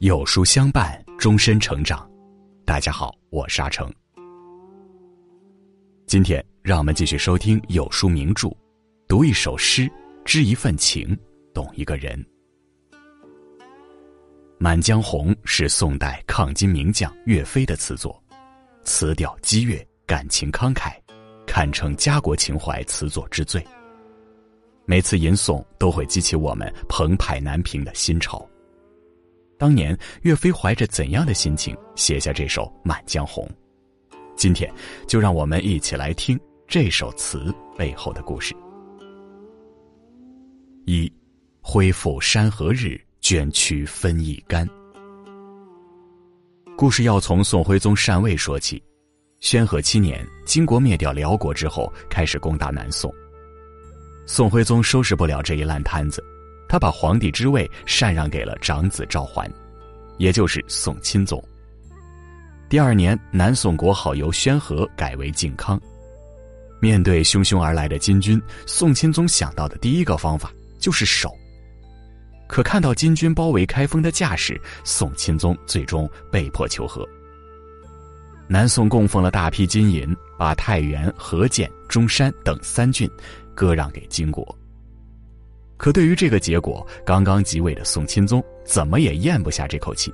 有书相伴，终身成长。大家好，我是阿成。今天让我们继续收听有书名著，读一首诗，知一份情，懂一个人。《满江红》是宋代抗金名将岳飞的词作，词调激越，感情慷慨，堪称家国情怀词作之最。每次吟诵都会激起我们澎湃难平的心潮。当年岳飞怀着怎样的心情写下这首《满江红》？今天就让我们一起来听这首词背后的故事。一，恢复山河日，捐躯分一干。故事要从宋徽宗禅位说起。宣和七年，金国灭掉辽国之后，开始攻打南宋。宋徽宗收拾不了这一烂摊子，他把皇帝之位禅让给了长子赵桓，也就是宋钦宗。第二年，南宋国号由宣和改为靖康。面对汹汹而来的金军，宋钦宗想到的第一个方法就是守。可看到金军包围开封的架势，宋钦宗最终被迫求和。南宋供奉了大批金银，把太原、河间、中山等三郡。割让给金国。可对于这个结果，刚刚即位的宋钦宗怎么也咽不下这口气。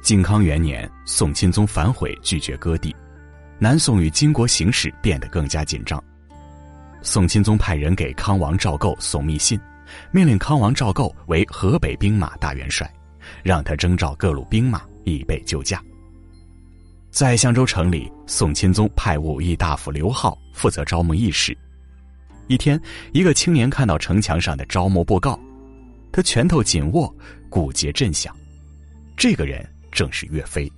靖康元年，宋钦宗反悔，拒绝割地，南宋与金国形势变得更加紧张。宋钦宗派人给康王赵构送密信，命令康王赵构为河北兵马大元帅，让他征召各路兵马以备救驾。在襄州城里，宋钦宗派武义大夫刘浩负责招募义士。一天，一个青年看到城墙上的招募布告，他拳头紧握，骨节震响。这个人正是岳飞。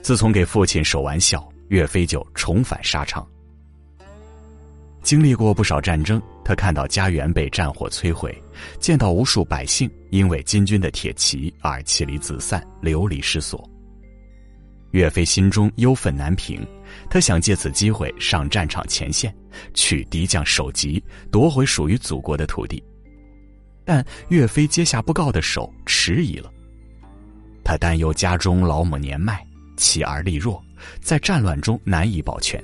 自从给父亲守完孝，岳飞就重返沙场。经历过不少战争，他看到家园被战火摧毁，见到无数百姓因为金军的铁骑而妻离子散、流离失所。岳飞心中忧愤难平。他想借此机会上战场前线，取敌将首级，夺回属于祖国的土地。但岳飞接下布告的手迟疑了。他担忧家中老母年迈，妻儿力弱，在战乱中难以保全。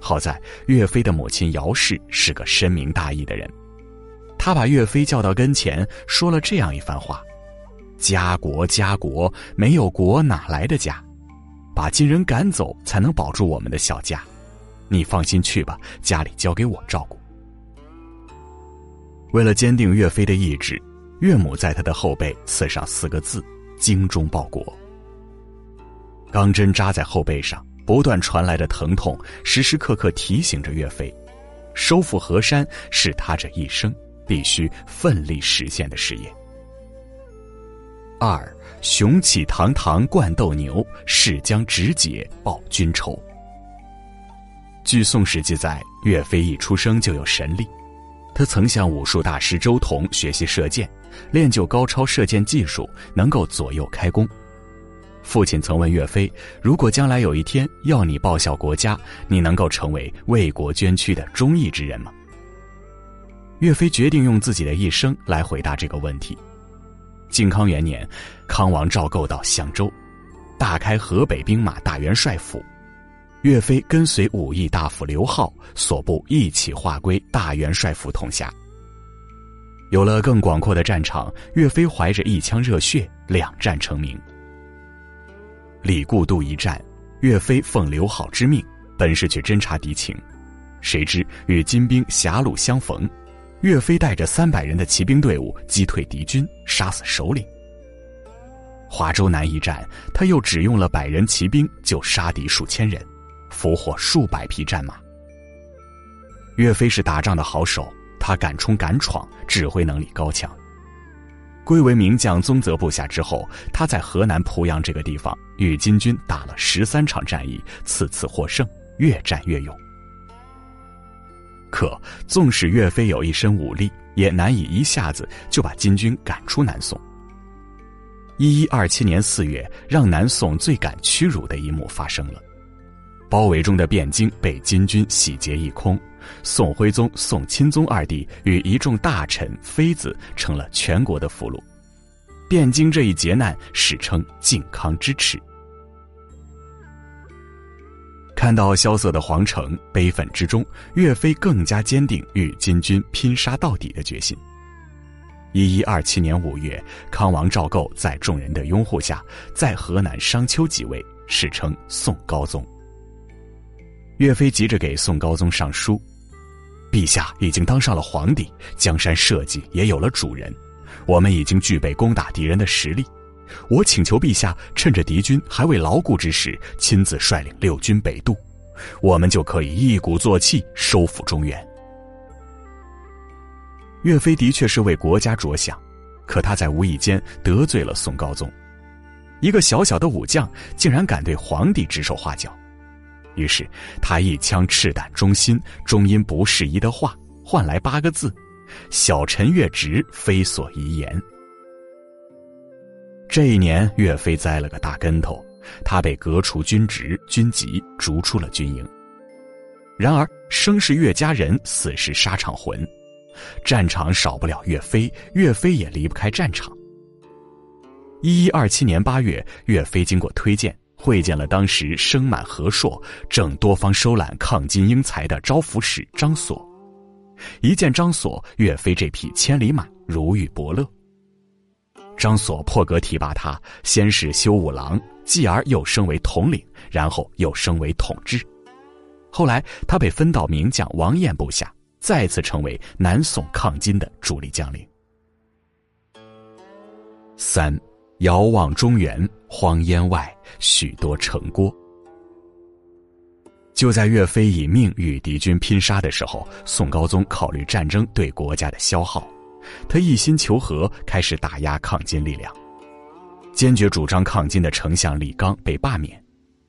好在岳飞的母亲姚氏是个深明大义的人，他把岳飞叫到跟前，说了这样一番话：“家国家国，没有国哪来的家？”把金人赶走，才能保住我们的小家。你放心去吧，家里交给我照顾。为了坚定岳飞的意志，岳母在他的后背刺上四个字：“精忠报国。”钢针扎在后背上，不断传来的疼痛，时时刻刻提醒着岳飞，收复河山是他这一生必须奋力实现的事业。二。雄起堂堂冠斗牛，誓将直解报君仇。据《宋史》记载，岳飞一出生就有神力，他曾向武术大师周同学习射箭，练就高超射箭技术，能够左右开弓。父亲曾问岳飞：“如果将来有一天要你报效国家，你能够成为为国捐躯的忠义之人吗？”岳飞决定用自己的一生来回答这个问题。靖康元年，康王赵构到襄州，大开河北兵马大元帅府，岳飞跟随武义大夫刘浩所部一起划归大元帅府统辖。有了更广阔的战场，岳飞怀着一腔热血，两战成名。李固渡一战，岳飞奉刘浩之命，本是去侦察敌情，谁知与金兵狭路相逢。岳飞带着三百人的骑兵队伍击退敌军，杀死首领。华州南一战，他又只用了百人骑兵就杀敌数千人，俘获数百匹战马。岳飞是打仗的好手，他敢冲敢闯，指挥能力高强。归为名将宗泽部下之后，他在河南濮阳这个地方与金军打了十三场战役，次次获胜，越战越勇。可纵使岳飞有一身武力，也难以一下子就把金军赶出南宋。一一二七年四月，让南宋最感屈辱的一幕发生了：包围中的汴京被金军洗劫一空，宋徽宗、宋钦宗二帝与一众大臣、妃子成了全国的俘虏。汴京这一劫难史称靖康之耻。看到萧瑟的皇城，悲愤之中，岳飞更加坚定与金军拼杀到底的决心。一一二七年五月，康王赵构在众人的拥护下，在河南商丘即位，史称宋高宗。岳飞急着给宋高宗上书：“陛下已经当上了皇帝，江山社稷也有了主人，我们已经具备攻打敌人的实力。我请求陛下，趁着敌军还未牢固之时，亲自率领六军北渡，我们就可以一鼓作气收复中原。”岳飞的确是为国家着想，可他在无意间得罪了宋高宗。一个小小的武将竟然敢对皇帝指手画脚，于是他一腔赤胆忠心，终因不适宜的话换来八个字：“小臣越职，非所宜言。”这一年，岳飞栽了个大跟头，他被革除军职、军籍，逐出了军营。然而，生是岳家人，死是沙场魂。战场少不了岳飞，岳飞也离不开战场。一一二七年八月，岳飞经过推荐，会见了当时生满河朔、正多方收揽抗金英才的招抚使张所。一见张所，岳飞这匹千里马如遇伯乐。张所破格提拔他，先是修武郎，继而又升为统领，然后又升为统制。后来他被分到名将王彦部下。再次成为南宋抗金的主力将领。三，遥望中原，荒烟外，许多城郭。就在岳飞以命与敌军拼杀的时候，宋高宗考虑战争对国家的消耗，他一心求和，开始打压抗金力量。坚决主张抗金的丞相李纲被罢免，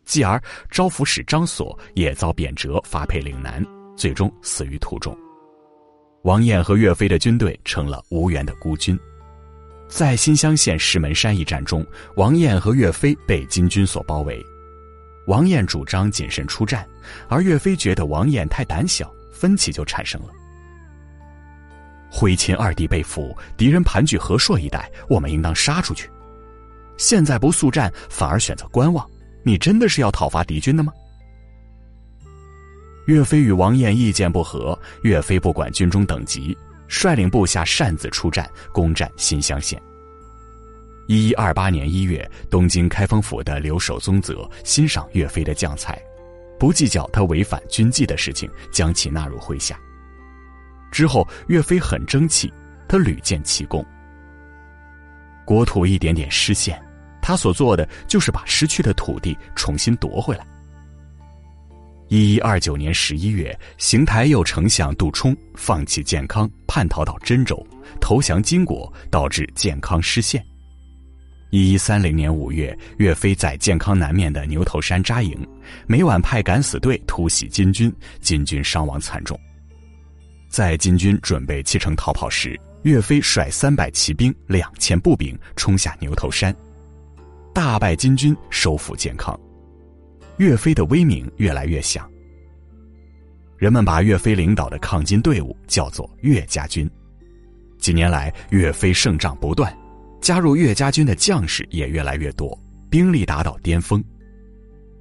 继而招抚使张所也遭贬谪，发配岭南，最终死于途中。王彦和岳飞的军队成了无援的孤军，在新乡县石门山一战中，王彦和岳飞被金军所包围。王彦主张谨慎出战，而岳飞觉得王彦太胆小，分歧就产生了。徽钦二帝被俘，敌人盘踞河朔一带，我们应当杀出去。现在不速战，反而选择观望，你真的是要讨伐敌军的吗？岳飞与王彦意见不合，岳飞不管军中等级，率领部下擅自出战，攻占新乡县。一一二八年一月，东京开封府的留守宗泽欣赏岳飞的将才，不计较他违反军纪的事情，将其纳入麾下。之后，岳飞很争气，他屡建奇功。国土一点点失陷，他所做的就是把失去的土地重新夺回来。一一二九年十一月，邢台右丞相杜充放弃建康，叛逃到真州，投降金国，导致建康失陷。一一三零年五月，岳飞在建康南面的牛头山扎营，每晚派敢死队突袭金军，金军伤亡惨重。在金军准备弃城逃跑时，岳飞率三百骑兵、两千步兵冲下牛头山，大败金军，收复健康。岳飞的威名越来越响，人们把岳飞领导的抗金队伍叫做岳家军。几年来，岳飞胜仗不断，加入岳家军的将士也越来越多，兵力达到巅峰。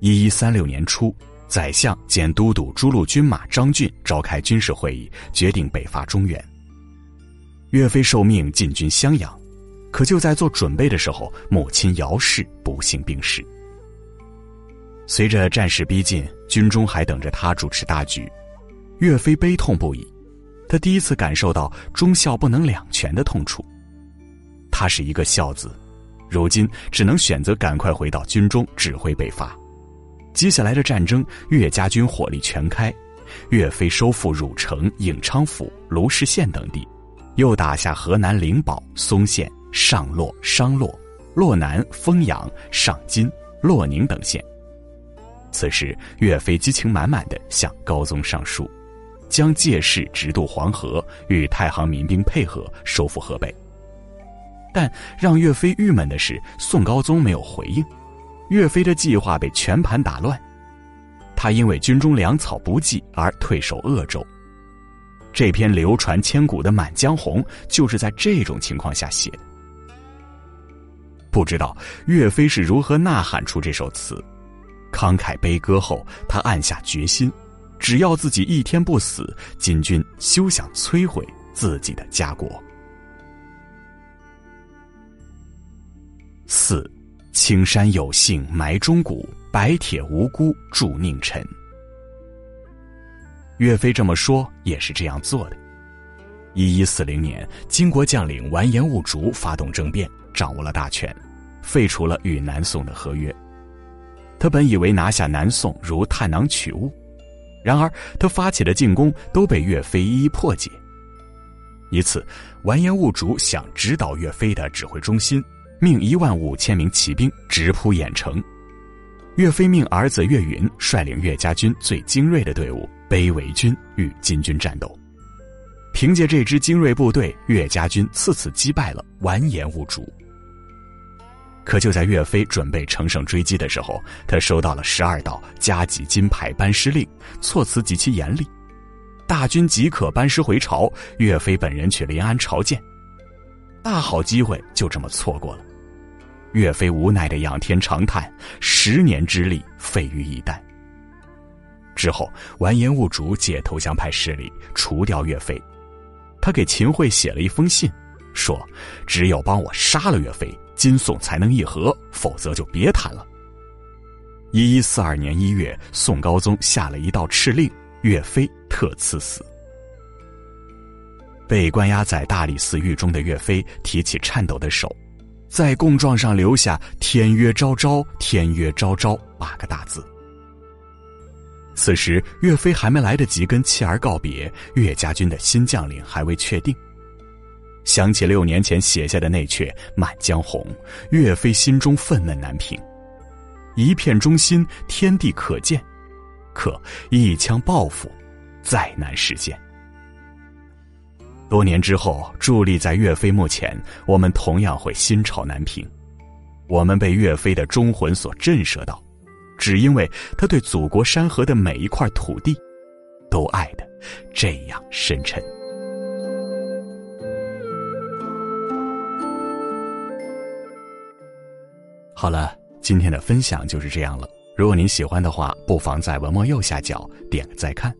一一三六年初，宰相兼都督诸路军马张俊召开军事会议，决定北伐中原。岳飞受命进军襄阳，可就在做准备的时候，母亲姚氏不幸病逝。随着战事逼近，军中还等着他主持大局，岳飞悲痛不已。他第一次感受到忠孝不能两全的痛楚。他是一个孝子，如今只能选择赶快回到军中指挥北伐。接下来的战争，岳家军火力全开，岳飞收复汝城、颍昌府、卢氏县等地，又打下河南灵宝、嵩县、上洛、商洛、洛南、丰阳、上金、洛宁等县。此时，岳飞激情满满的向高宗上书，将借势直渡黄河，与太行民兵配合收复河北。但让岳飞郁闷的是，宋高宗没有回应，岳飞的计划被全盘打乱。他因为军中粮草不济而退守鄂州。这篇流传千古的《满江红》就是在这种情况下写的。不知道岳飞是如何呐喊出这首词。慷慨悲歌后，他暗下决心，只要自己一天不死，金军休想摧毁自己的家国。四，青山有幸埋忠骨，白铁无辜铸佞臣。岳飞这么说，也是这样做的。一一四零年，金国将领完颜兀竹发动政变，掌握了大权，废除了与南宋的合约。他本以为拿下南宋如探囊取物，然而他发起的进攻都被岳飞一一破解。一次，完颜兀竹想指导岳飞的指挥中心，命一万五千名骑兵直扑郾城。岳飞命儿子岳云率领岳家军最精锐的队伍北围军与金军战斗。凭借这支精锐部队，岳家军次次击败了完颜兀术。可就在岳飞准备乘胜追击的时候，他收到了十二道加急金牌班师令，措辞极其严厉。大军即可班师回朝，岳飞本人去临安朝见。大好机会就这么错过了。岳飞无奈的仰天长叹：“十年之力废于一旦。”之后，完颜兀竹借投降派势力除掉岳飞。他给秦桧写了一封信，说：“只有帮我杀了岳飞。”金宋才能议和，否则就别谈了。一一四二年一月，宋高宗下了一道敕令，岳飞特赐死。被关押在大理寺狱中的岳飞提起颤抖的手，在供状上留下“天曰昭昭，天曰昭昭”八个大字。此时，岳飞还没来得及跟妻儿告别，岳家军的新将领还未确定。想起六年前写下的那阙《满江红》，岳飞心中愤懑难平。一片忠心，天地可见；可一腔抱负，再难实现。多年之后，伫立在岳飞墓前，我们同样会心潮难平。我们被岳飞的忠魂所震慑到，只因为他对祖国山河的每一块土地，都爱的这样深沉。好了，今天的分享就是这样了。如果您喜欢的话，不妨在文末右下角点个再看。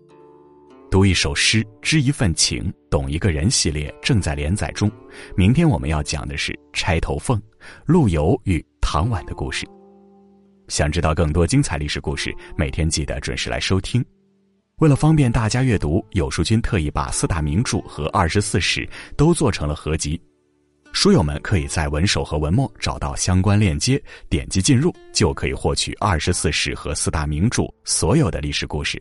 读一首诗，知一份情，懂一个人系列正在连载中。明天我们要讲的是《钗头凤》，陆游与唐婉的故事。想知道更多精彩历史故事，每天记得准时来收听。为了方便大家阅读，有书君特意把四大名著和二十四史都做成了合集。书友们可以在文首和文末找到相关链接，点击进入就可以获取二十四史和四大名著所有的历史故事。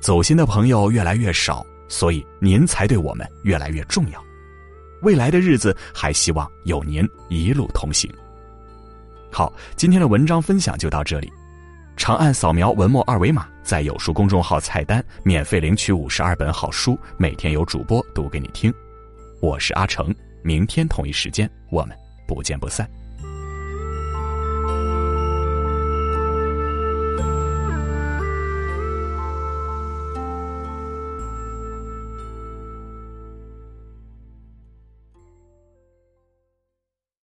走心的朋友越来越少，所以您才对我们越来越重要。未来的日子还希望有您一路同行。好，今天的文章分享就到这里，长按扫描文末二维码，在有书公众号菜单免费领取五十二本好书，每天有主播读给你听。我是阿成，明天同一时间我们不见不散。